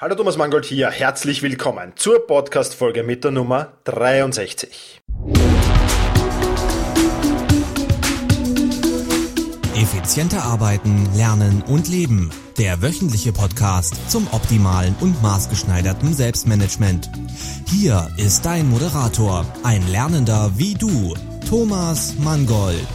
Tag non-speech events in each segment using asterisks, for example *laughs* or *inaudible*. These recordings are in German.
Hallo Thomas Mangold hier, herzlich willkommen zur Podcast-Folge mit der Nummer 63. Effizienter arbeiten, lernen und leben. Der wöchentliche Podcast zum optimalen und maßgeschneiderten Selbstmanagement. Hier ist dein Moderator, ein Lernender wie du, Thomas Mangold.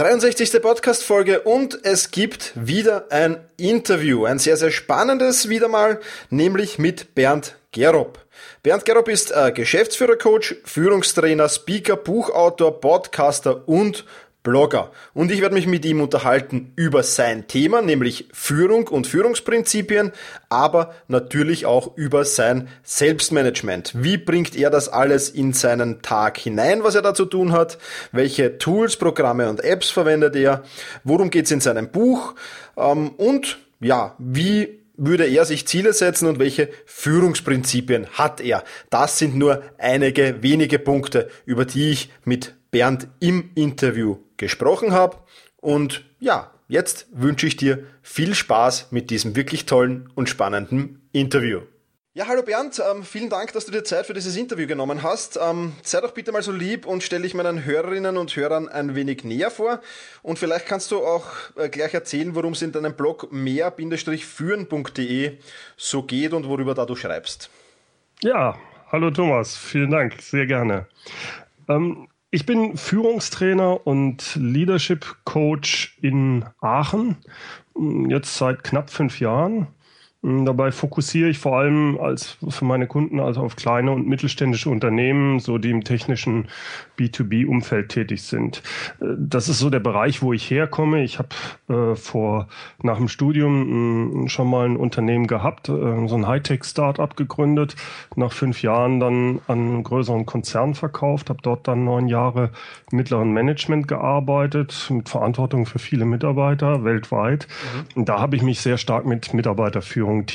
63. Podcast-Folge und es gibt wieder ein Interview. Ein sehr, sehr spannendes wieder mal, nämlich mit Bernd Gerob. Bernd Gerob ist äh, Geschäftsführer-Coach, Führungstrainer, Speaker, Buchautor, Podcaster und Blogger. Und ich werde mich mit ihm unterhalten über sein Thema, nämlich Führung und Führungsprinzipien, aber natürlich auch über sein Selbstmanagement. Wie bringt er das alles in seinen Tag hinein, was er da zu tun hat? Welche Tools, Programme und Apps verwendet er? Worum geht es in seinem Buch? Ähm, und ja, wie würde er sich Ziele setzen und welche Führungsprinzipien hat er? Das sind nur einige wenige Punkte, über die ich mit Bernd im Interview gesprochen habe. Und ja, jetzt wünsche ich dir viel Spaß mit diesem wirklich tollen und spannenden Interview. Ja, hallo Bernd, ähm, vielen Dank, dass du dir Zeit für dieses Interview genommen hast. Ähm, sei doch bitte mal so lieb und stelle dich meinen Hörerinnen und Hörern ein wenig näher vor. Und vielleicht kannst du auch äh, gleich erzählen, worum es in deinem Blog mehr-führen.de so geht und worüber da du schreibst. Ja, hallo Thomas, vielen Dank, sehr gerne. Ähm, ich bin Führungstrainer und Leadership Coach in Aachen, jetzt seit knapp fünf Jahren. Hm, dabei fokussiere ich vor allem als für meine Kunden also auf kleine und mittelständische Unternehmen, so die im technischen B2B-Umfeld tätig sind. Äh, das ist so der Bereich, wo ich herkomme. Ich habe äh, vor nach dem Studium äh, schon mal ein Unternehmen gehabt, äh, so ein Hightech-Startup gegründet. Nach fünf Jahren dann an einen größeren Konzern verkauft, habe dort dann neun Jahre im mittleren Management gearbeitet, mit Verantwortung für viele Mitarbeiter weltweit. Mhm. Und da habe ich mich sehr stark mit Mitarbeiterführung Führung,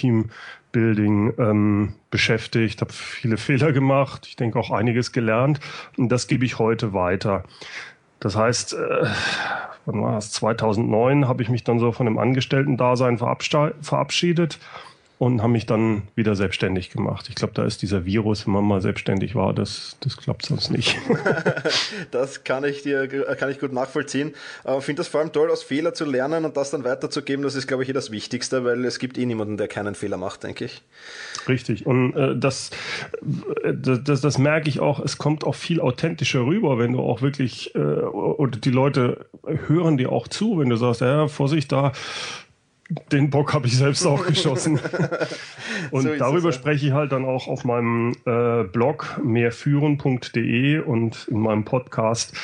Teambuilding ähm, beschäftigt, habe viele *laughs* Fehler gemacht, ich denke auch einiges gelernt und das gebe ich heute weiter. Das heißt, äh, wann war das? 2009 habe ich mich dann so von dem Angestellten-Dasein verabschiedet und haben mich dann wieder selbstständig gemacht. Ich glaube, da ist dieser Virus, wenn man mal selbstständig war, das, das klappt sonst nicht. *laughs* das kann ich dir kann ich gut nachvollziehen. Ich finde das vor allem toll, aus Fehler zu lernen und das dann weiterzugeben. Das ist, glaube ich, hier das Wichtigste, weil es gibt eh niemanden, der keinen Fehler macht, denke ich. Richtig. Und äh, das, das, das, das merke ich auch, es kommt auch viel authentischer rüber, wenn du auch wirklich, äh, oder die Leute hören dir auch zu, wenn du sagst, ja, Vorsicht, da den Bock habe ich selbst auch geschossen. *laughs* Und so darüber ja. spreche ich halt dann auch auf meinem äh, Blog mehrführen.de und in meinem Podcast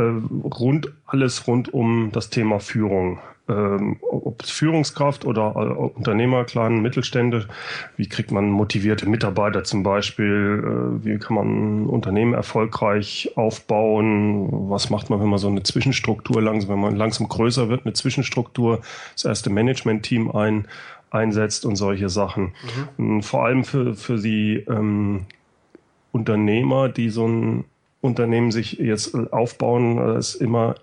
äh, rund alles rund um das Thema Führung ähm, ob es Führungskraft oder äh, Unternehmer, kleinen Mittelstände, wie kriegt man motivierte Mitarbeiter zum Beispiel, äh, wie kann man ein Unternehmen erfolgreich aufbauen, was macht man, wenn man so eine Zwischenstruktur langsam, wenn man langsam größer wird, eine Zwischenstruktur, das erste Management-Team ein, einsetzt und solche Sachen. Mhm. Und vor allem für, für die ähm, Unternehmer, die so ein Unternehmen sich jetzt aufbauen, ist immer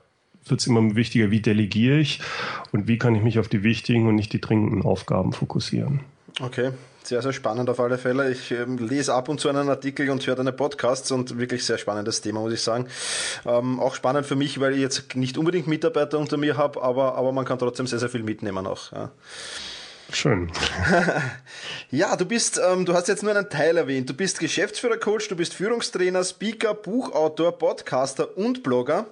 wird es immer wichtiger, wie delegiere ich und wie kann ich mich auf die wichtigen und nicht die dringenden Aufgaben fokussieren. Okay, sehr, sehr spannend auf alle Fälle. Ich ähm, lese ab und zu einen Artikel und höre deine Podcasts und wirklich sehr spannendes Thema, muss ich sagen. Ähm, auch spannend für mich, weil ich jetzt nicht unbedingt Mitarbeiter unter mir habe, aber, aber man kann trotzdem sehr, sehr viel mitnehmen auch. Ja. Schön. *laughs* ja, du bist, ähm, du hast jetzt nur einen Teil erwähnt. Du bist Geschäftsführer-Coach, du bist Führungstrainer, Speaker, Buchautor, Podcaster und Blogger.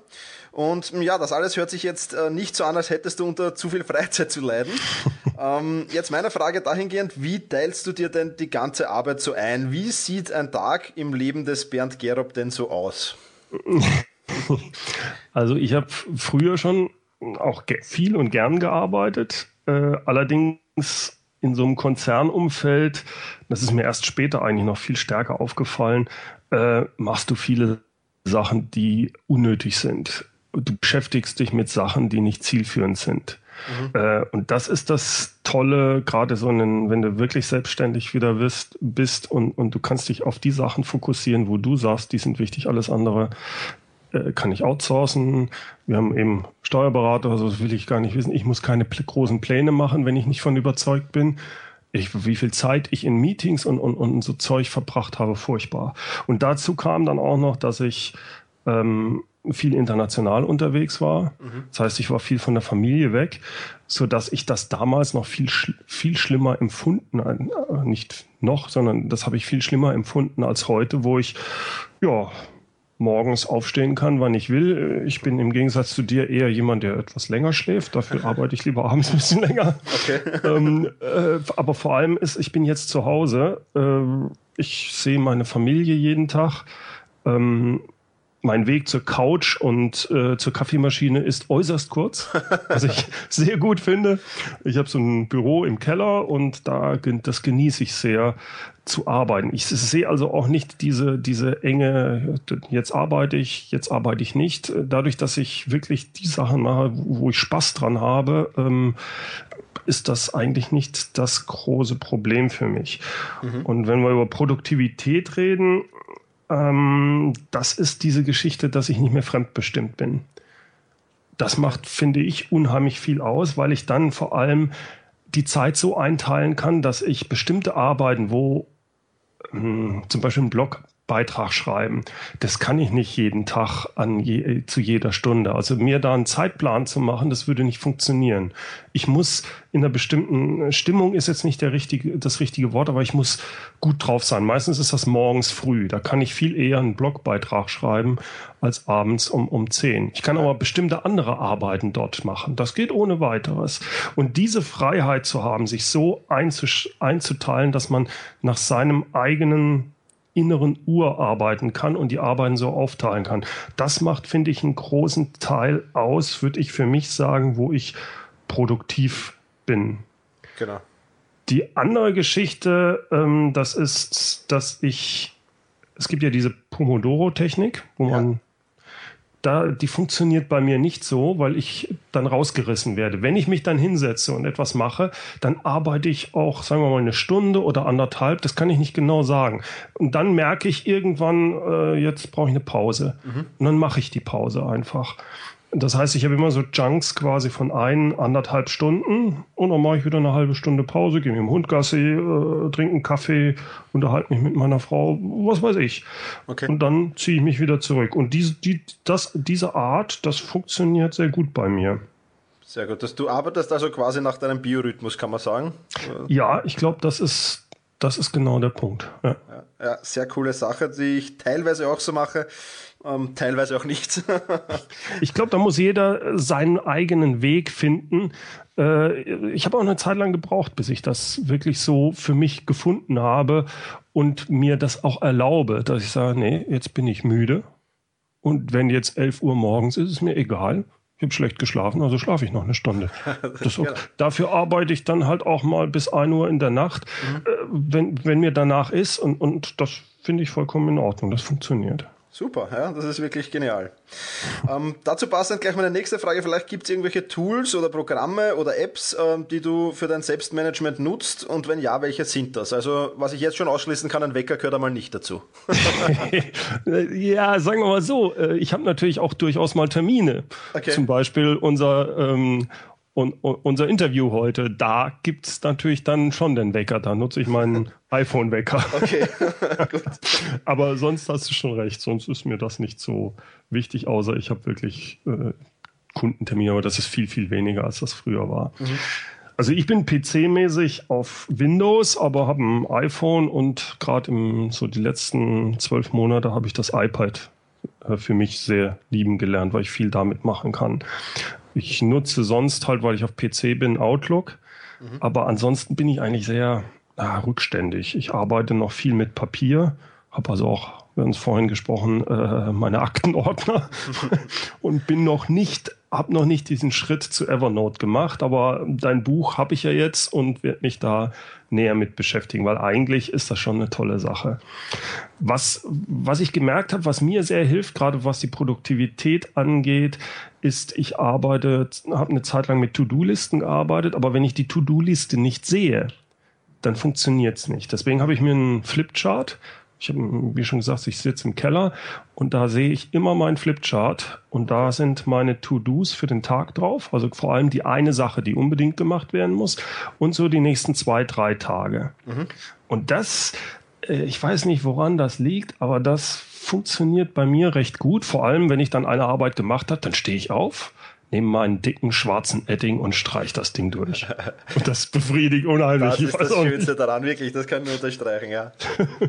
Und ja, das alles hört sich jetzt äh, nicht so an, als hättest du unter zu viel Freizeit zu leiden. *laughs* ähm, jetzt meine Frage dahingehend, wie teilst du dir denn die ganze Arbeit so ein? Wie sieht ein Tag im Leben des Bernd Gerob denn so aus? *laughs* Also ich habe früher schon auch viel und gern gearbeitet. Äh, allerdings in so einem Konzernumfeld, das ist mir erst später eigentlich noch viel stärker aufgefallen, äh, machst du viele Sachen, die unnötig sind du beschäftigst dich mit Sachen, die nicht zielführend sind. Mhm. Äh, und das ist das Tolle, gerade so, einen, wenn du wirklich selbstständig wieder bist, bist und, und du kannst dich auf die Sachen fokussieren, wo du sagst, die sind wichtig, alles andere äh, kann ich outsourcen. Wir haben eben Steuerberater, also das will ich gar nicht wissen. Ich muss keine großen Pläne machen, wenn ich nicht von überzeugt bin ich, wie viel Zeit ich in Meetings und, und, und so Zeug verbracht habe, furchtbar. Und dazu kam dann auch noch, dass ich ähm, viel international unterwegs war. Mhm. Das heißt, ich war viel von der Familie weg, so dass ich das damals noch viel viel schlimmer empfunden, äh, nicht noch, sondern das habe ich viel schlimmer empfunden als heute, wo ich ja morgens aufstehen kann, wann ich will. Ich bin im Gegensatz zu dir eher jemand, der etwas länger schläft. Dafür arbeite ich lieber abends ein bisschen länger. Okay. *laughs* ähm, äh, aber vor allem ist, ich bin jetzt zu Hause. Äh, ich sehe meine Familie jeden Tag. Ähm, mein Weg zur Couch und äh, zur Kaffeemaschine ist äußerst kurz, was ich *laughs* sehr gut finde. Ich habe so ein Büro im Keller und da das genieße ich sehr zu arbeiten. Ich sehe also auch nicht diese diese enge jetzt arbeite ich, jetzt arbeite ich nicht. Dadurch, dass ich wirklich die Sachen mache, wo ich Spaß dran habe, ähm, ist das eigentlich nicht das große Problem für mich. Mhm. Und wenn wir über Produktivität reden, ähm, das ist diese Geschichte, dass ich nicht mehr fremdbestimmt bin. Das macht, finde ich, unheimlich viel aus, weil ich dann vor allem die Zeit so einteilen kann, dass ich bestimmte Arbeiten, wo ähm, zum Beispiel ein Blog Beitrag schreiben. Das kann ich nicht jeden Tag an je, zu jeder Stunde. Also mir da einen Zeitplan zu machen, das würde nicht funktionieren. Ich muss in einer bestimmten Stimmung ist jetzt nicht der richtige, das richtige Wort, aber ich muss gut drauf sein. Meistens ist das morgens früh. Da kann ich viel eher einen Blogbeitrag schreiben als abends um, um zehn. Ich kann aber bestimmte andere Arbeiten dort machen. Das geht ohne weiteres. Und diese Freiheit zu haben, sich so einzuteilen, dass man nach seinem eigenen inneren Uhr arbeiten kann und die Arbeiten so aufteilen kann. Das macht, finde ich, einen großen Teil aus, würde ich für mich sagen, wo ich produktiv bin. Genau. Die andere Geschichte, ähm, das ist, dass ich, es gibt ja diese Pomodoro-Technik, wo ja. man da, die funktioniert bei mir nicht so, weil ich dann rausgerissen werde. Wenn ich mich dann hinsetze und etwas mache, dann arbeite ich auch, sagen wir mal, eine Stunde oder anderthalb, das kann ich nicht genau sagen. Und dann merke ich irgendwann, äh, jetzt brauche ich eine Pause. Mhm. Und dann mache ich die Pause einfach. Das heißt, ich habe immer so Junks quasi von ein, anderthalb Stunden und dann mache ich wieder eine halbe Stunde Pause, gehe mit dem Hund Gassi, äh, trinke einen Kaffee, unterhalte mich mit meiner Frau, was weiß ich. Okay. Und dann ziehe ich mich wieder zurück. Und diese, die, das, diese Art, das funktioniert sehr gut bei mir. Sehr gut. Dass du arbeitest also quasi nach deinem Biorhythmus, kann man sagen? Ja, ich glaube, das ist, das ist genau der Punkt. Ja. Ja, ja, sehr coole Sache, die ich teilweise auch so mache ähm, teilweise auch nicht. *laughs* ich glaube, da muss jeder seinen eigenen Weg finden. Äh, ich habe auch eine Zeit lang gebraucht, bis ich das wirklich so für mich gefunden habe und mir das auch erlaube, dass ich sage, nee, jetzt bin ich müde. Und wenn jetzt 11 Uhr morgens ist, ist mir egal. Ich habe schlecht geschlafen, also schlafe ich noch eine Stunde. *laughs* Okay. Dafür arbeite ich dann halt auch mal bis 1 Uhr in der Nacht, mhm. äh, wenn, wenn mir danach ist. Und, und das finde ich vollkommen in Ordnung. Das funktioniert. Super, ja, das ist wirklich genial. Ähm, dazu passend gleich meine nächste Frage. Vielleicht gibt es irgendwelche Tools oder Programme oder Apps, ähm, die du für dein Selbstmanagement nutzt und wenn ja, welche sind das? Also, was ich jetzt schon ausschließen kann, ein Wecker gehört einmal nicht dazu. *laughs* ja, sagen wir mal so, äh, ich habe natürlich auch durchaus mal Termine. Okay. Zum Beispiel unser ähm, und, und unser Interview heute, da gibt's natürlich dann schon den Wecker. Da nutze ich meinen *laughs* iPhone-Wecker. Okay, *laughs* gut. Aber sonst hast du schon recht, sonst ist mir das nicht so wichtig, außer ich habe wirklich äh, Kundentermine, aber das ist viel, viel weniger, als das früher war. Mhm. Also ich bin PC-mäßig auf Windows, aber habe ein iPhone und gerade im so die letzten zwölf Monate habe ich das iPad äh, für mich sehr lieben gelernt, weil ich viel damit machen kann. Ich nutze sonst halt, weil ich auf PC bin, Outlook. Mhm. Aber ansonsten bin ich eigentlich sehr ah, rückständig. Ich arbeite noch viel mit Papier, habe also auch, wir haben es vorhin gesprochen, äh, meine Aktenordner *laughs* und bin noch nicht habe noch nicht diesen Schritt zu Evernote gemacht, aber dein Buch habe ich ja jetzt und werde mich da näher mit beschäftigen, weil eigentlich ist das schon eine tolle Sache. Was, was ich gemerkt habe, was mir sehr hilft, gerade was die Produktivität angeht, ist, ich arbeite, habe eine Zeit lang mit To-Do-Listen gearbeitet, aber wenn ich die To-Do-Liste nicht sehe, dann funktioniert es nicht. Deswegen habe ich mir einen Flipchart Ich habe, wie schon gesagt, ich sitze im Keller und da sehe ich immer meinen Flipchart und da sind meine To-Dos für den Tag drauf. Also vor allem die eine Sache, die unbedingt gemacht werden muss und so die nächsten zwei, drei Tage. Mhm. Und das, äh, ich weiß nicht, woran das liegt, aber das funktioniert bei mir recht gut. Vor allem, wenn ich dann eine Arbeit gemacht habe, dann stehe ich auf nehme meinen dicken schwarzen Edding und streich das Ding durch. *laughs* Und das befriedigt unheimlich. Das ist das Schönste daran, wirklich, das kann ich nur unterstreichen, ja.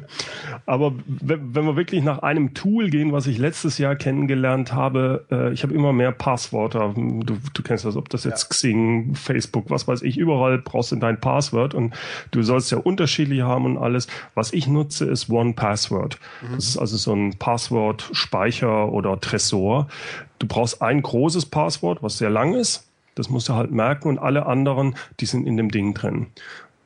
*laughs* Aber wenn, wenn wir wirklich nach einem Tool gehen, was ich letztes Jahr kennengelernt habe, äh, ich habe immer mehr Passwörter. Du, du kennst das, ob das jetzt ja. Xing, Facebook, was weiß ich, überall brauchst du dein Passwort und du sollst ja unterschiedlich haben und alles. Was ich nutze, ist One Password. Mhm. Das ist also so ein Passwortspeicher oder Tresor du brauchst ein großes Passwort, was sehr lang ist. Das musst du halt merken und alle anderen, die sind in dem Ding drin.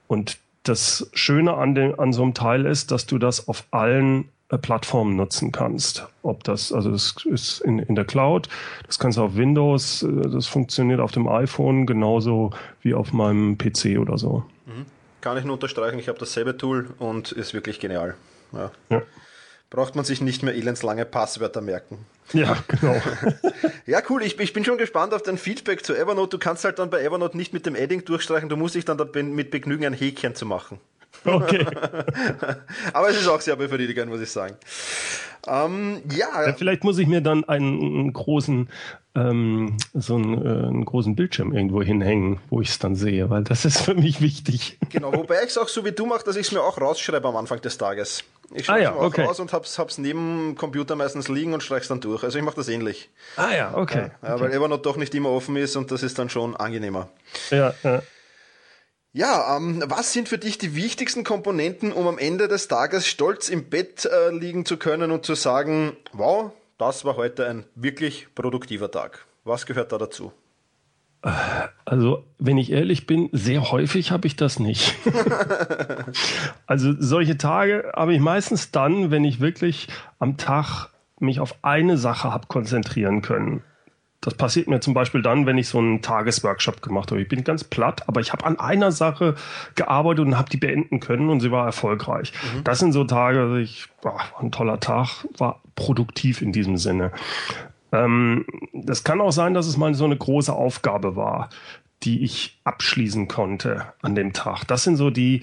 Und das Schöne an, dem, an so einem Teil ist, dass du das auf allen äh, Plattformen nutzen kannst. Ob das, also das ist in, in der Cloud, das kannst du auf Windows, äh, das funktioniert auf dem iPhone genauso wie auf meinem PC oder so. Mhm. Kann ich nur unterstreichen, ich habe dasselbe Tool und ist wirklich genial. Ja. ja braucht man sich nicht mehr elendslange Passwörter merken. Ja, genau. *laughs* ja, cool. Ich, ich, bin schon gespannt auf dein Feedback zu Evernote. Du kannst halt dann bei Evernote nicht mit dem Adding durchstreichen. Du musst dich dann mit Begnügen ein Häkchen zu machen. Okay. *laughs* Aber es ist auch sehr befriedigend, muss ich sagen. Ähm, ja. ja. Vielleicht muss ich mir dann einen, einen großen, ähm, so einen, äh, einen, großen Bildschirm irgendwo hinhängen, wo ich es dann sehe, weil das ist für mich wichtig. Genau, wobei ich es auch so wie du mache, dass ich es mir auch rausschreibe am Anfang des Tages. Ich schreibe ah, ja, okay. raus und hab's, hab's neben dem Computer meistens liegen und streich's dann durch. Also ich mache das ähnlich. Ah ja, okay. Ja, okay. Weil Evernote doch nicht immer offen ist und das ist dann schon angenehmer. Ja, ja. Ja, ähm, was sind für dich die wichtigsten Komponenten, um am Ende des Tages stolz im Bett äh, liegen zu können und zu sagen, wow, das war heute ein wirklich produktiver Tag? Was gehört da dazu? Also, wenn ich ehrlich bin, sehr häufig habe ich das nicht. *laughs* also, solche Tage habe ich meistens dann, wenn ich wirklich am Tag mich auf eine Sache habe konzentrieren können. Das passiert mir zum Beispiel dann, wenn ich so einen Tagesworkshop gemacht habe. Ich bin ganz platt, aber ich habe an einer Sache gearbeitet und habe die beenden können und sie war erfolgreich. Mhm. Das sind so Tage, ich war ein toller Tag, war produktiv in diesem Sinne. Ähm, das kann auch sein, dass es mal so eine große Aufgabe war, die ich abschließen konnte an dem Tag. Das sind so die,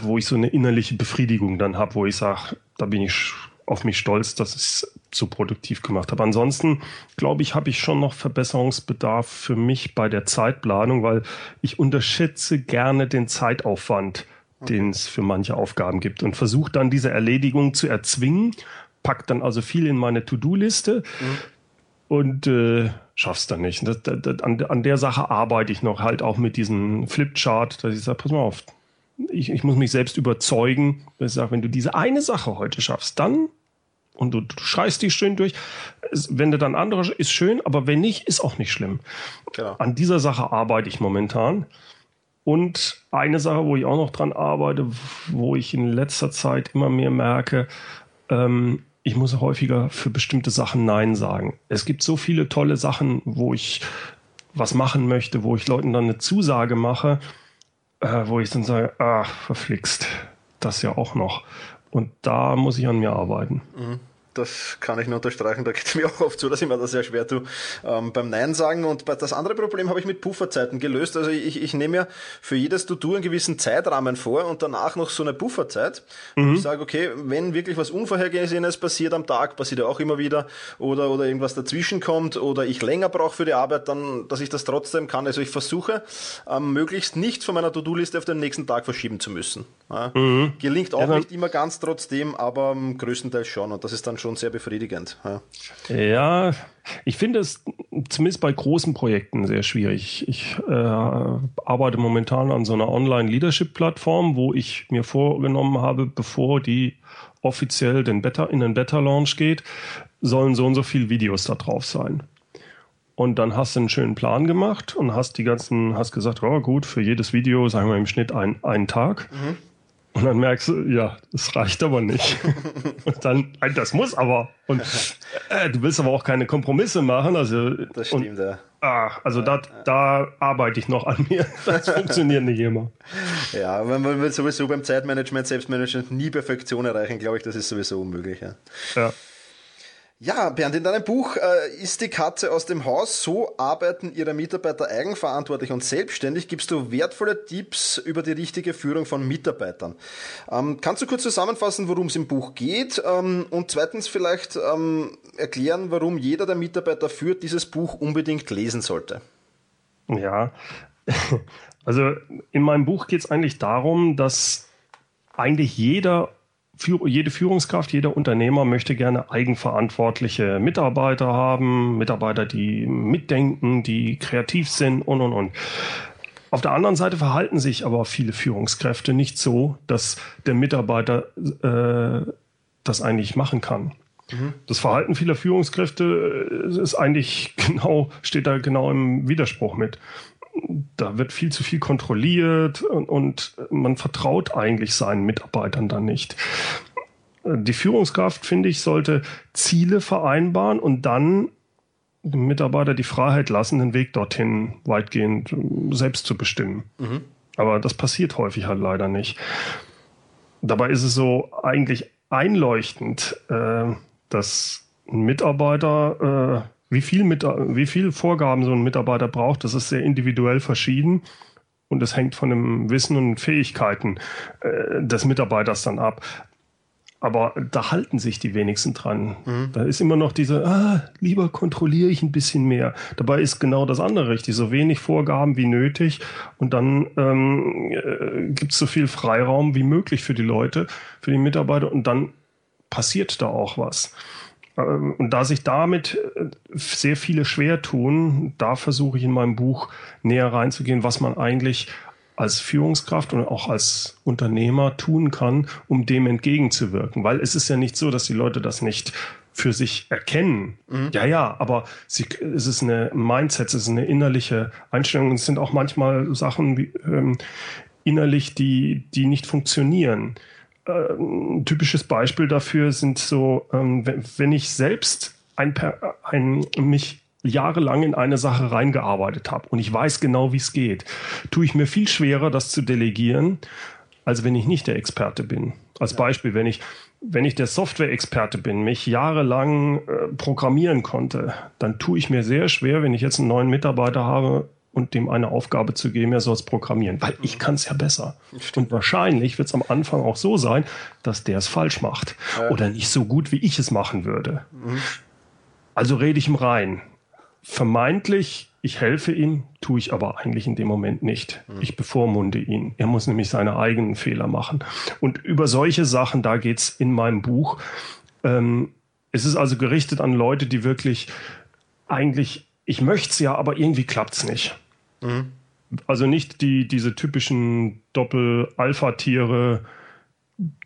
wo ich so eine innerliche Befriedigung dann habe, wo ich sage, da bin ich auf mich stolz, dass ich es so produktiv gemacht habe. Ansonsten glaube ich, habe ich schon noch Verbesserungsbedarf für mich bei der Zeitplanung, weil ich unterschätze gerne den Zeitaufwand, den es für manche Aufgaben gibt und versuche dann diese Erledigung zu erzwingen, pack dann also viel in meine To-Do-Liste mhm. Und äh, schaff's dann nicht. Das, das, an, an der Sache arbeite ich noch halt auch mit diesem Flipchart, dass ich sage, pass mal auf, ich, ich muss mich selbst überzeugen, dass ich sage, wenn du diese eine Sache heute schaffst, dann und du, du schreist die schön durch. Wenn du dann andere ist schön, aber wenn nicht, ist auch nicht schlimm. Genau. An dieser Sache arbeite ich momentan. Und eine Sache, wo ich auch noch dran arbeite, wo ich in letzter Zeit immer mehr merke, ähm, ich muss häufiger für bestimmte Sachen Nein sagen. Es gibt so viele tolle Sachen, wo ich was machen möchte, wo ich Leuten dann eine Zusage mache, äh, wo ich dann sage, ah, verflixt, das ja auch noch. Und da muss ich an mir arbeiten. Mhm das kann ich nur unterstreichen, da geht es mir auch oft so, dass ich mir das sehr schwer tue ähm, beim Nein sagen. Und das andere Problem habe ich mit Pufferzeiten gelöst. Also ich, ich nehme ja für jedes To-Do einen gewissen Zeitrahmen vor und danach noch so eine Pufferzeit. Mhm. Ich sage, okay, wenn wirklich was Unvorhergesehenes passiert am Tag, passiert ja auch immer wieder, oder, oder irgendwas dazwischen kommt, oder ich länger brauche für die Arbeit, dann, dass ich das trotzdem kann. Also ich versuche, ähm, möglichst nichts von meiner To-Do-Liste auf den nächsten Tag verschieben zu müssen. Ja. Mhm. Gelingt auch ja, nicht immer ganz trotzdem, aber ähm, größtenteils schon. Und das ist dann schon sehr befriedigend. Ja, ja ich finde es zumindest bei großen Projekten sehr schwierig. Ich äh, arbeite momentan an so einer Online-Leadership-Plattform, wo ich mir vorgenommen habe, bevor die offiziell den Beta, in den Beta-Launch geht, sollen so und so viele Videos da drauf sein. Und dann hast du einen schönen Plan gemacht und hast die ganzen, hast gesagt, oh gut, für jedes Video, sagen wir im Schnitt ein, einen Tag. Mhm. Und dann merkst du, ja, das reicht aber nicht. *laughs* und dann, das muss aber. Und *laughs* äh, du willst aber auch keine Kompromisse machen. Also, das stimmt, und, ja. Ah, also da, da arbeite ich noch an mir. *laughs* Das funktioniert nicht immer. Ja, wenn man sowieso beim Zeitmanagement, Selbstmanagement nie Perfektion erreichen, glaube ich, das ist sowieso unmöglich. Ja. ja. Ja, Bernd, in deinem Buch äh, ist die Katze aus dem Haus. So arbeiten ihre Mitarbeiter eigenverantwortlich und selbstständig. Gibst du wertvolle Tipps über die richtige Führung von Mitarbeitern. Ähm, kannst du kurz zusammenfassen, worum es im Buch geht? Ähm, und zweitens vielleicht ähm, erklären, warum jeder, der Mitarbeiter führt, dieses Buch unbedingt lesen sollte. Ja, *laughs* also in meinem Buch geht es eigentlich darum, dass eigentlich jeder jede Führungskraft, jeder Unternehmer möchte gerne eigenverantwortliche Mitarbeiter haben, Mitarbeiter, die mitdenken, die kreativ sind und, und, und. Auf der anderen Seite verhalten sich aber viele Führungskräfte nicht so, dass der Mitarbeiter äh, das eigentlich machen kann. Mhm. Das Verhalten vieler Führungskräfte äh, ist eigentlich *laughs* genau, steht da genau im Widerspruch mit da wird viel zu viel kontrolliert und, und man vertraut eigentlich seinen Mitarbeitern dann nicht. Die Führungskraft, finde ich, sollte Ziele vereinbaren und dann dem Mitarbeiter die Freiheit lassen, den Weg dorthin weitgehend selbst zu bestimmen. Mhm. Aber das passiert häufig halt leider nicht. Dabei ist es so eigentlich einleuchtend, äh, dass ein Mitarbeiter äh, wie viel, mit, wie viel Vorgaben so ein Mitarbeiter braucht, das ist sehr individuell verschieden. Und es hängt von dem Wissen und Fähigkeiten äh, des Mitarbeiters dann ab. Aber da halten sich die wenigsten dran. Mhm. Da ist immer noch diese, ah, lieber kontrolliere ich ein bisschen mehr. Dabei ist genau das andere richtig. So wenig Vorgaben wie nötig. Und dann ähm, äh, gibt es so viel Freiraum wie möglich für die Leute, für die Mitarbeiter. Und dann passiert da auch was. Ähm, und da sich damit äh, sehr viele schwer tun, da versuche ich in meinem Buch näher reinzugehen, was man eigentlich als Führungskraft und auch als Unternehmer tun kann, um dem entgegenzuwirken. Weil es ist ja nicht so, dass die Leute das nicht für sich erkennen. Mhm. Ja, ja, aber sie, es ist eine Mindset, es ist eine innerliche Einstellung. Es sind auch manchmal Sachen wie, ähm, innerlich, die, die nicht funktionieren ein typisches Beispiel dafür sind so, ähm, wenn ich selbst ein, ein, mich jahrelang in eine Sache reingearbeitet habe und ich weiß genau, wie es geht, tue ich mir viel schwerer, das zu delegieren, als wenn ich nicht der Experte bin. Als Beispiel, wenn ich, wenn ich der Software-Experte bin, mich jahrelang äh, programmieren konnte, dann tue ich mir sehr schwer, wenn ich jetzt einen neuen Mitarbeiter habe, und dem eine Aufgabe zu geben, er soll es programmieren, weil ich kann es ja besser. Stimmt. Und wahrscheinlich wird es am Anfang auch so sein, dass der es falsch macht ja. oder nicht so gut, wie ich es machen würde. Mhm. Also rede ich ihm rein. Vermeintlich, ich helfe ihm, tue ich aber eigentlich in dem Moment nicht. Mhm. Ich bevormunde ihn. Er muss nämlich seine eigenen Fehler machen. Und über solche Sachen, da geht es in meinem Buch. Ähm, es ist also gerichtet an Leute, die wirklich eigentlich, ich möchte es ja, aber irgendwie klappt es nicht. Mhm. Also nicht die, diese typischen Doppel-Alpha-Tiere,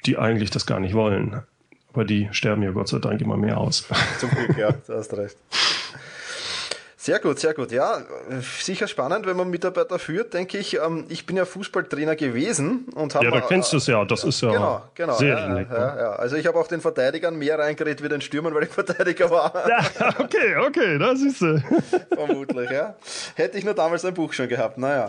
die eigentlich das gar nicht wollen. Aber die sterben ja Gott sei Dank immer mehr aus. Zum Glück, ja, du hast recht. *laughs* Sehr gut, sehr gut. Ja, sicher spannend, wenn man Mitarbeiter führt, denke ich. Ähm, ich bin ja Fußballtrainer gewesen und habe. Ja, da kennst du es ja. Das ist ja genau, genau, sehr ja, ähnlich. Ja, ja. Also ich habe auch den Verteidigern mehr reingeredet wie den Stürmern, weil ich *laughs* Verteidiger war. Ja, okay, okay, das ist du. Vermutlich, ja. Hätte ich nur damals ein Buch schon gehabt. Naja.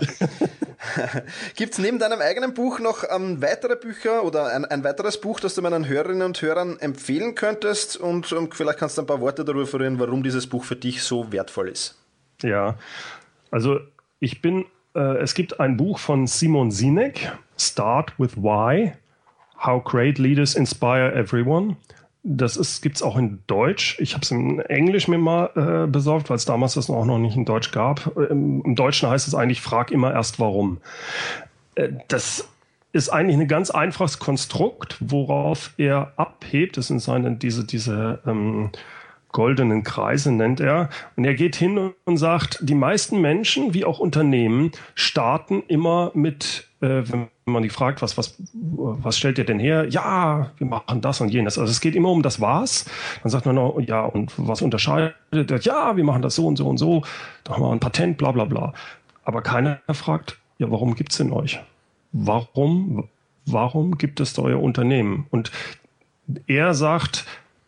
*laughs* Gibt es neben deinem eigenen Buch noch ähm, weitere Bücher oder ein, ein, weiteres Buch, das du meinen Hörerinnen und Hörern empfehlen könntest? Und ähm, vielleicht kannst du ein paar Worte darüber verlieren, warum dieses Buch für dich so wertvoll ist. Ja, also ich bin, äh, es gibt ein Buch von Simon Sinek, Start with Why, How Great Leaders Inspire Everyone. Das gibt es auch in Deutsch. Ich habe es in Englisch mir mal äh, besorgt, weil es damals das auch noch nicht in Deutsch gab. Im, Im, Deutschen heißt es eigentlich, frag immer erst warum. Äh, das ist eigentlich ein ganz einfaches Konstrukt, worauf er abhebt. Das sind seine, diese, diese ähm, goldenen Kreise nennt er. Und er geht hin und sagt, die meisten Menschen, wie auch Unternehmen, starten immer mit, äh, wenn man die fragt, was, was, was stellt ihr denn her? Ja, wir machen das und jenes. Also es geht immer um das Was. Dann sagt man noch, ja, und was unterscheidet? Ja, wir machen das so und so und so. Da haben wir ein Patent, bla bla bla. Aber keiner fragt, ja, warum gibt's denn euch? Warum, warum gibt es da euer Unternehmen? Und er sagt,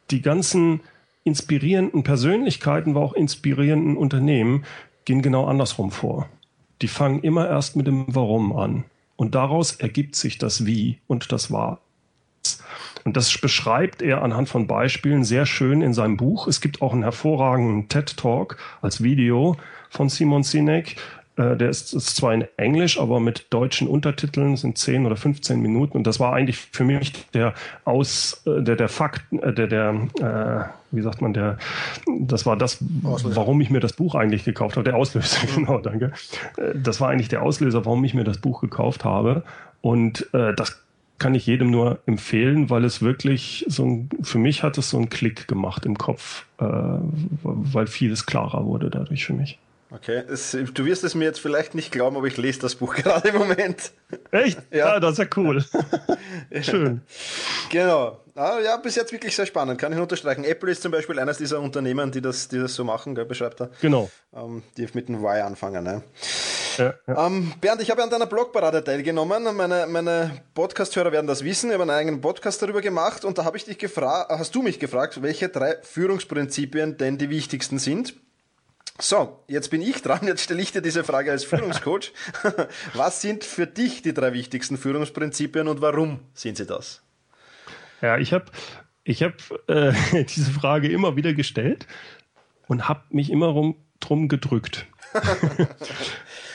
die ganzen inspirierenden Persönlichkeiten, aber auch inspirierenden Unternehmen, gehen genau andersrum vor. Die fangen immer erst mit dem Warum an. Und daraus ergibt sich das Wie und das War. Und das beschreibt er anhand von Beispielen sehr schön in seinem Buch. Es gibt auch einen hervorragenden TED Talk als Video von Simon Sinek. Äh, der ist, ist, zwar in Englisch, aber mit deutschen Untertiteln, sind 10 oder 15 Minuten. Und das war eigentlich für mich der Aus, äh, der, der Fakt, äh, der, der, äh, wie sagt man, der, das war das, Auslöser. warum ich mir das Buch eigentlich gekauft habe. Der Auslöser, *laughs* genau, danke. Das war eigentlich der Auslöser, warum ich mir das Buch gekauft habe. Und das kann ich jedem nur empfehlen, weil es wirklich so ein, für mich hat es so einen Klick gemacht im Kopf, äh, weil vieles klarer wurde dadurch für mich. Okay, es, du wirst es mir jetzt vielleicht nicht glauben, aber ich lese das Buch *laughs* gerade im Moment. Echt? *laughs* Ja, ah, das ist ja cool. *laughs* Schön. Genau. Ah, ja, bis jetzt wirklich sehr spannend, kann ich unterstreichen. Apple ist zum Beispiel eines dieser Unternehmen, die das, die das so machen, gell, beschreibt er. Genau. Ähm, die mit dem Y anfangen. Ne? Ja, ja. Ähm, Bernd, ich habe an deiner Blogparade teilgenommen. Meine, meine Podcast-Hörer werden das wissen. Ich habe einen eigenen Podcast darüber gemacht und da habe ich dich gefragt, hast du mich gefragt, welche drei Führungsprinzipien denn die wichtigsten sind? So, jetzt bin ich dran. Jetzt stelle ich dir diese Frage als Führungscoach. *laughs* Was sind für dich die drei wichtigsten Führungsprinzipien und warum sind sie das? Ja, ich habe ich hab, äh, *laughs* diese Frage immer wieder gestellt und habe mich immer rum, drum gedrückt. *laughs*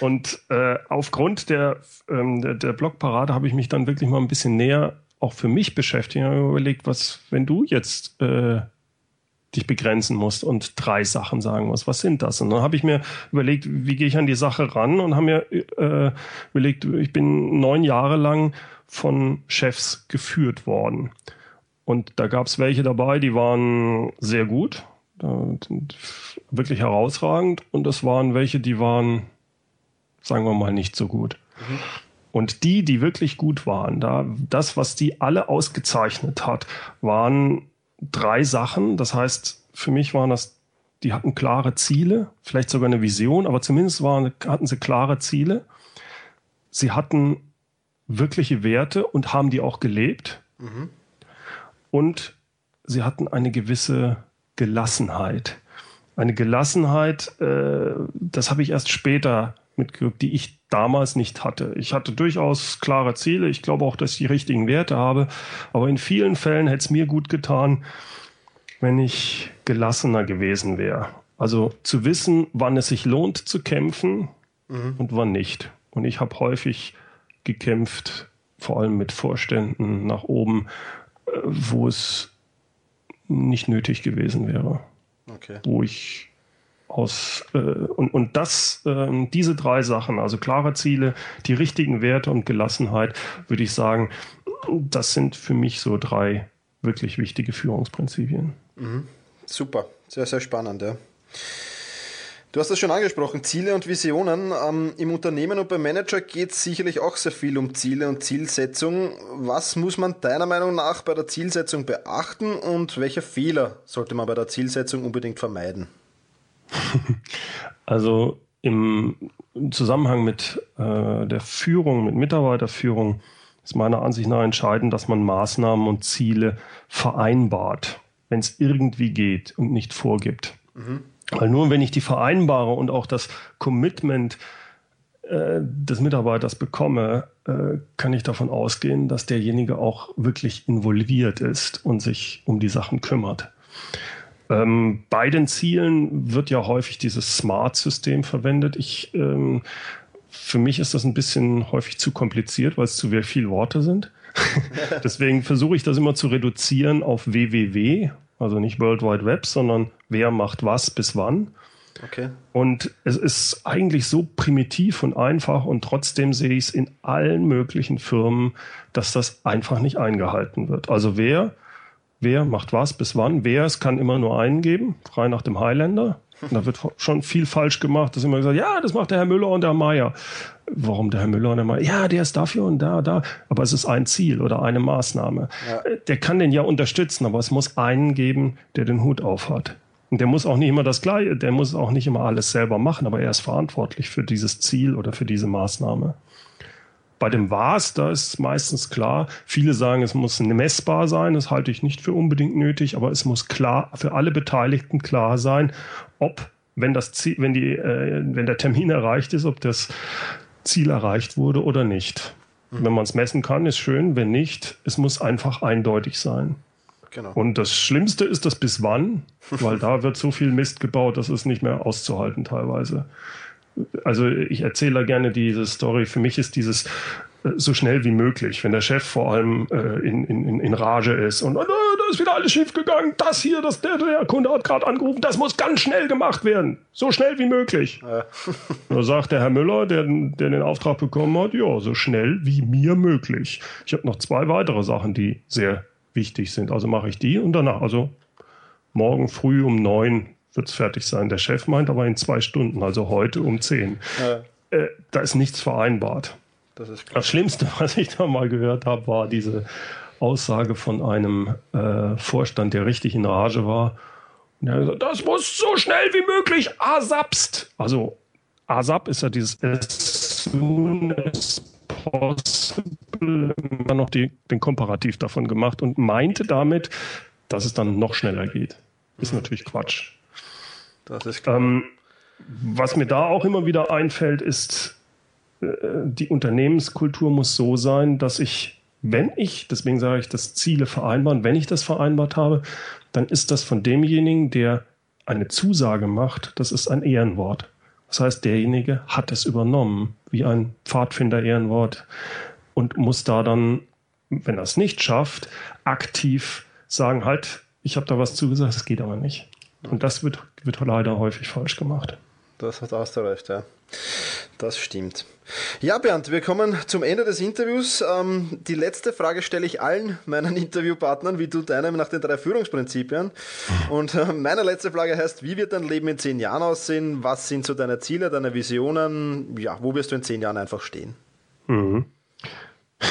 und äh, aufgrund der, ähm, der, der Blogparade habe ich mich dann wirklich mal ein bisschen näher auch für mich beschäftigt und überlegt, was, wenn du jetzt äh, dich begrenzen musst und drei Sachen sagen musst. Was sind das? Und dann habe ich mir überlegt, wie gehe ich an die Sache ran und habe mir äh, überlegt, ich bin neun Jahre lang von Chefs geführt worden. Und da gab es welche dabei, die waren sehr gut, wirklich herausragend. Und das waren welche, die waren, sagen wir mal, nicht so gut. Mhm. Und die, die wirklich gut waren, da, das, was die alle ausgezeichnet hat, waren drei Sachen. Das heißt, für mich waren das, die hatten klare Ziele, vielleicht sogar eine Vision, aber zumindest waren, hatten sie klare Ziele. Sie hatten wirkliche Werte und haben die auch gelebt. Mhm. Und sie hatten eine gewisse Gelassenheit. Eine Gelassenheit, äh, das habe ich erst später mitgekriegt, die ich damals nicht hatte. Ich hatte durchaus klare Ziele. Ich glaube auch, dass ich die richtigen Werte habe. Aber in vielen Fällen hätte es mir gut getan, wenn ich gelassener gewesen wäre. Also zu wissen, wann es sich lohnt zu kämpfen mhm. und wann nicht. Und ich habe häufig gekämpft, vor allem mit Vorständen nach oben, äh, wo es nicht nötig gewesen wäre. Okay. Wo ich aus äh, und, und das, äh, diese drei Sachen, also klare Ziele, die richtigen Werte und Gelassenheit, würde ich sagen, das sind für mich so drei wirklich wichtige Führungsprinzipien. Mhm. Super, sehr, sehr spannend, ja. Du hast das schon angesprochen, Ziele und Visionen. Ähm, Im Unternehmen und beim Manager geht es sicherlich auch sehr viel um Ziele und Zielsetzung. Was muss man deiner Meinung nach bei der Zielsetzung beachten und welche Fehler sollte man bei der Zielsetzung unbedingt vermeiden? *laughs* Also im Zusammenhang mit äh, der Führung, mit Mitarbeiterführung ist meiner Ansicht nach entscheidend, dass man Maßnahmen und Ziele vereinbart, wenn es irgendwie geht und nicht vorgibt. Mhm. Weil nur wenn ich die vereinbare und auch das Commitment äh, des Mitarbeiters bekomme, äh, kann ich davon ausgehen, dass derjenige auch wirklich involviert ist und sich um die Sachen kümmert. Ähm, bei den Zielen wird ja häufig dieses Smart-System verwendet. Ich, ähm, für mich ist das ein bisschen häufig zu kompliziert, weil es zu viele Worte sind. *laughs* Deswegen versuche ich das immer zu reduzieren auf www, also nicht World Wide Web, sondern wer macht was bis wann. Okay. Und es ist eigentlich so primitiv und einfach und trotzdem sehe ich es in allen möglichen Firmen, dass das einfach nicht eingehalten wird. Also wer wer macht was bis wann. Wer, es kann immer nur einen geben, frei nach dem Highlander. Und da wird schon viel falsch gemacht. Da ist immer gesagt, ja, das macht der Herr Müller und der Meier. Warum der Herr Müller und der Meier? Ja, der ist dafür und da, da. Aber es ist ein Ziel oder eine Maßnahme. Ja. Der kann den ja unterstützen, aber es muss einen geben, der den Hut aufhat. Und der muss auch nicht immer das Gleiche, der muss auch nicht immer alles selber machen, aber er ist verantwortlich für dieses Ziel oder für diese Maßnahme. Bei dem Was, da ist meistens klar, viele sagen, es muss messbar sein, das halte ich nicht für unbedingt nötig, aber es muss klar für alle Beteiligten klar sein, ob wenn das Ziel, wenn die, äh, wenn der Termin erreicht ist, ob das Ziel erreicht wurde oder nicht. Mhm. Wenn man es messen kann, ist schön. Wenn nicht, es muss einfach eindeutig sein. Genau. Und das Schlimmste ist das bis wann, *laughs* weil da wird so viel Mist gebaut, das ist nicht mehr auszuhalten teilweise. Also ich erzähle gerne diese Story. Für mich ist dieses äh, so schnell wie möglich, wenn der Chef vor allem äh, in, in, in Rage ist und oh, da ist wieder alles schief gegangen, das hier, das, der, der Kunde hat gerade angerufen, das muss ganz schnell gemacht werden, so schnell wie möglich. Ja. *laughs* da sagt der Herr Müller, der, der den Auftrag bekommen hat, ja, so schnell wie mir möglich. Ich habe noch zwei weitere Sachen, die sehr wichtig sind. Also mache ich die und danach, also morgen früh um neun wird es fertig sein. Der Chef meint aber in zwei Stunden, also heute um zehn. Ja. Äh, da ist nichts vereinbart. Das, das Schlimmste, *laughs* was ich da mal gehört habe, war diese Aussage von einem äh, Vorstand, der richtig in Rage war. Und er hat gesagt, das muss so schnell wie möglich ASAPst. Also ASAP ist ja dieses as soon as possible, immer noch die, den Komparativ davon gemacht und meinte damit, dass es dann noch schneller geht. Ist natürlich Quatsch. Das ist klar. Ähm, was mir da auch immer wieder einfällt, ist, äh, die Unternehmenskultur muss so sein, dass ich, wenn ich, deswegen sage ich, das Ziele vereinbaren, wenn ich das vereinbart habe, dann ist das von demjenigen, der eine Zusage macht, das ist ein Ehrenwort. Das heißt, derjenige hat es übernommen, wie ein Pfadfinder-Ehrenwort und muss da dann, wenn er es nicht schafft, aktiv sagen, halt, ich habe da was zugesagt, das geht aber nicht. Und das wird, wird leider häufig falsch gemacht. Das hat hast du recht, ja. Das stimmt. Ja, Bernd, wir kommen zum Ende des Interviews. Ähm, die letzte Frage stelle ich allen meinen *laughs* Interviewpartnern, wie du deinem nach den drei Führungsprinzipien. Und äh, meine letzte Frage heißt, wie wird dein Leben in zehn Jahren aussehen? Was sind so deine Ziele, deine Visionen? Ja, wo wirst du in zehn Jahren einfach stehen? Mhm. *laughs*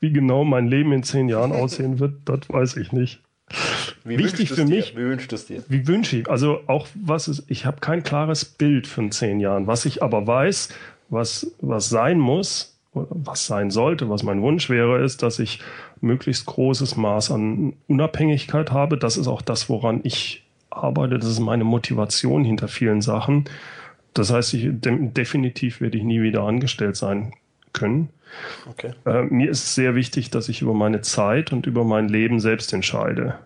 wie genau mein Leben in zehn Jahren aussehen wird, das weiß ich nicht. Wie Wichtig für mich. Dir? Wie wünscht es dir? Wie wünsche ich? Also auch was ist, ich habe kein klares Bild von zehn Jahren. Was ich aber weiß, was, was sein muss, was sein sollte, was mein Wunsch wäre, ist, dass ich möglichst großes Maß an Unabhängigkeit habe. Das ist auch das, woran ich arbeite. Das ist meine Motivation hinter vielen Sachen. Das heißt, ich, de definitiv werde ich nie wieder angestellt sein können. Okay. Äh, mir ist sehr wichtig, dass ich über meine Zeit und über mein Leben selbst entscheide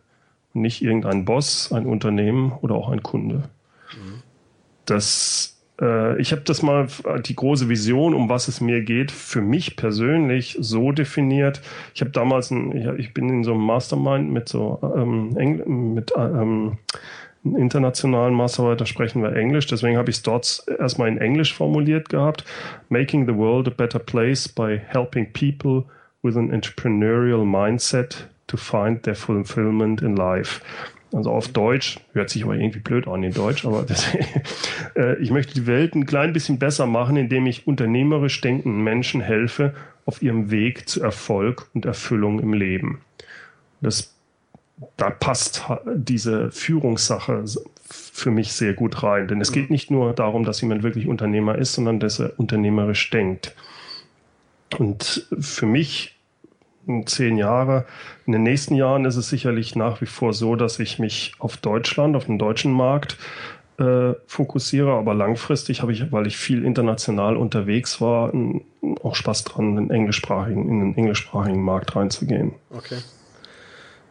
nicht irgendein Boss, ein Unternehmen oder auch ein Kunde. Mhm. Das, äh, ich habe das mal, die große Vision, um was es mir geht, für mich persönlich so definiert. Ich habe damals, ein, ich, bin in so einem Mastermind mit so ähm, Engl mit ähm, internationalen da sprechen wir Englisch, deswegen habe ich es dort erstmal in Englisch formuliert gehabt. Making the world a better place by helping people with an entrepreneurial mindset to find their fulfillment in life. Also auf Deutsch, hört sich aber irgendwie blöd an in Deutsch, aber das, *laughs* äh, ich möchte die Welt ein klein bisschen besser machen, indem ich unternehmerisch denkenden Menschen helfe auf ihrem Weg zu Erfolg und Erfüllung im Leben. Das, da passt diese Führungssache für mich sehr gut rein, denn es geht nicht nur darum, dass jemand wirklich Unternehmer ist, sondern dass er unternehmerisch denkt. Und für mich zehn Jahre. In den nächsten Jahren ist es sicherlich nach wie vor so, dass ich mich auf Deutschland, auf den deutschen Markt äh, fokussiere, aber langfristig habe ich, weil ich viel international unterwegs war, auch Spaß dran, in, englischsprachigen, in den englischsprachigen Markt reinzugehen. Okay.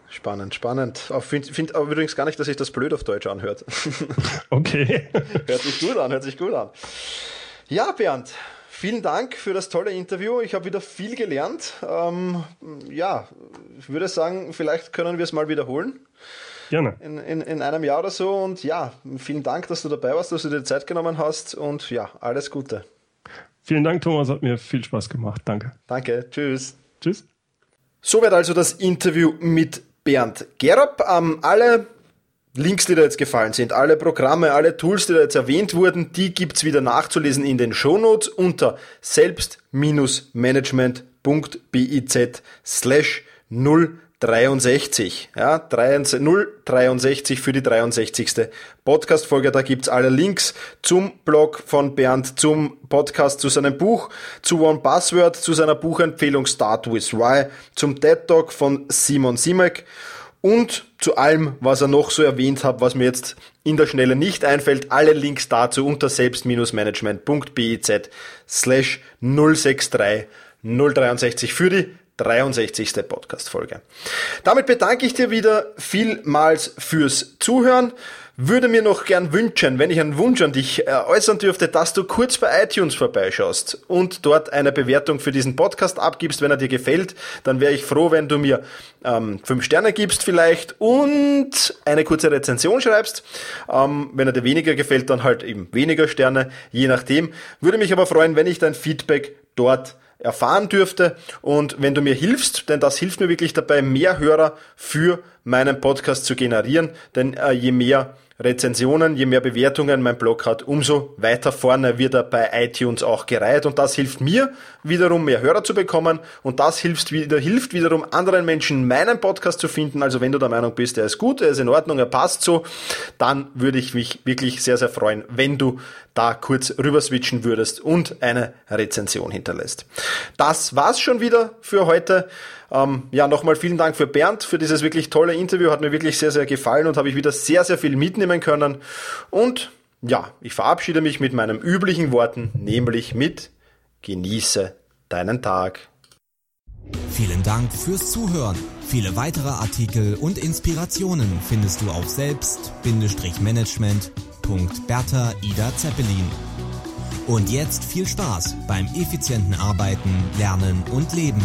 Spannend, spannend. Ich finde find aber übrigens gar nicht, dass sich das blöd auf Deutsch anhört. *laughs* Okay. hört sich gut an, hört sich gut an. Ja, Bernd, Vielen Dank für das tolle Interview. Ich habe wieder viel gelernt. Ähm, ja, ich würde sagen, vielleicht können wir es mal wiederholen. Gerne. In, in, in einem Jahr oder so. Und ja, vielen Dank, dass du dabei warst, dass du dir Zeit genommen hast. Und ja, alles Gute. Vielen Dank, Thomas. Hat mir viel Spaß gemacht. Danke. Danke. Tschüss. Tschüss. Soweit also das Interview mit Bernd Gerob. Ähm, alle Links, die da jetzt gefallen sind, alle Programme, alle Tools, die da jetzt erwähnt wurden, die gibt's wieder nachzulesen in den Shownotes unter selbst-management.biz slash 063. Ja, 063 für die 63. Podcast-Folge. Da gibt's alle Links zum Blog von Bernd, zum Podcast, zu seinem Buch, zu One Password, zu seiner Buchempfehlung Start with Why, zum TED Talk von Simon Simek und zu allem, was er noch so erwähnt hat, was mir jetzt in der Schnelle nicht einfällt. Alle Links dazu unter selbst-management.biz slash 063 063 für die 63. Podcast-Folge. Damit bedanke ich dir wieder vielmals fürs Zuhören. Würde mir noch gern wünschen, wenn ich einen Wunsch an dich äh, äußern dürfte, dass du kurz bei iTunes vorbeischaust und dort eine Bewertung für diesen Podcast abgibst, wenn er dir gefällt. Dann wäre ich froh, wenn du mir ähm, fünf Sterne gibst vielleicht und eine kurze Rezension schreibst. Ähm, wenn er dir weniger gefällt, dann halt eben weniger Sterne, je nachdem. Würde mich aber freuen, wenn ich dein Feedback dort erfahren dürfte. Und wenn du mir hilfst, denn das hilft mir wirklich dabei, mehr Hörer für meinen Podcast zu generieren, denn äh, je mehr Rezensionen, je mehr Bewertungen mein Blog hat, umso weiter vorne wird er bei iTunes auch gereiht und das hilft mir wiederum mehr Hörer zu bekommen und das hilft, wieder, hilft wiederum anderen Menschen meinen Podcast zu finden. Also wenn du der Meinung bist, er ist gut, er ist in Ordnung, er passt so, dann würde ich mich wirklich sehr, sehr freuen, wenn du da kurz rüber switchen würdest und eine Rezension hinterlässt. Das war's schon wieder für heute. Ähm, ja, nochmal vielen Dank für Bernd, für dieses wirklich tolle Interview. Hat mir wirklich sehr, sehr gefallen und habe ich wieder sehr, sehr viel mitnehmen können. Und ja, ich verabschiede mich mit meinen üblichen Worten, nämlich mit Genieße deinen Tag. Vielen Dank fürs Zuhören. Viele weitere Artikel und Inspirationen findest du auf selbst-management.bertha Ida Zeppelin. Und jetzt viel Spaß beim effizienten Arbeiten, Lernen und Leben.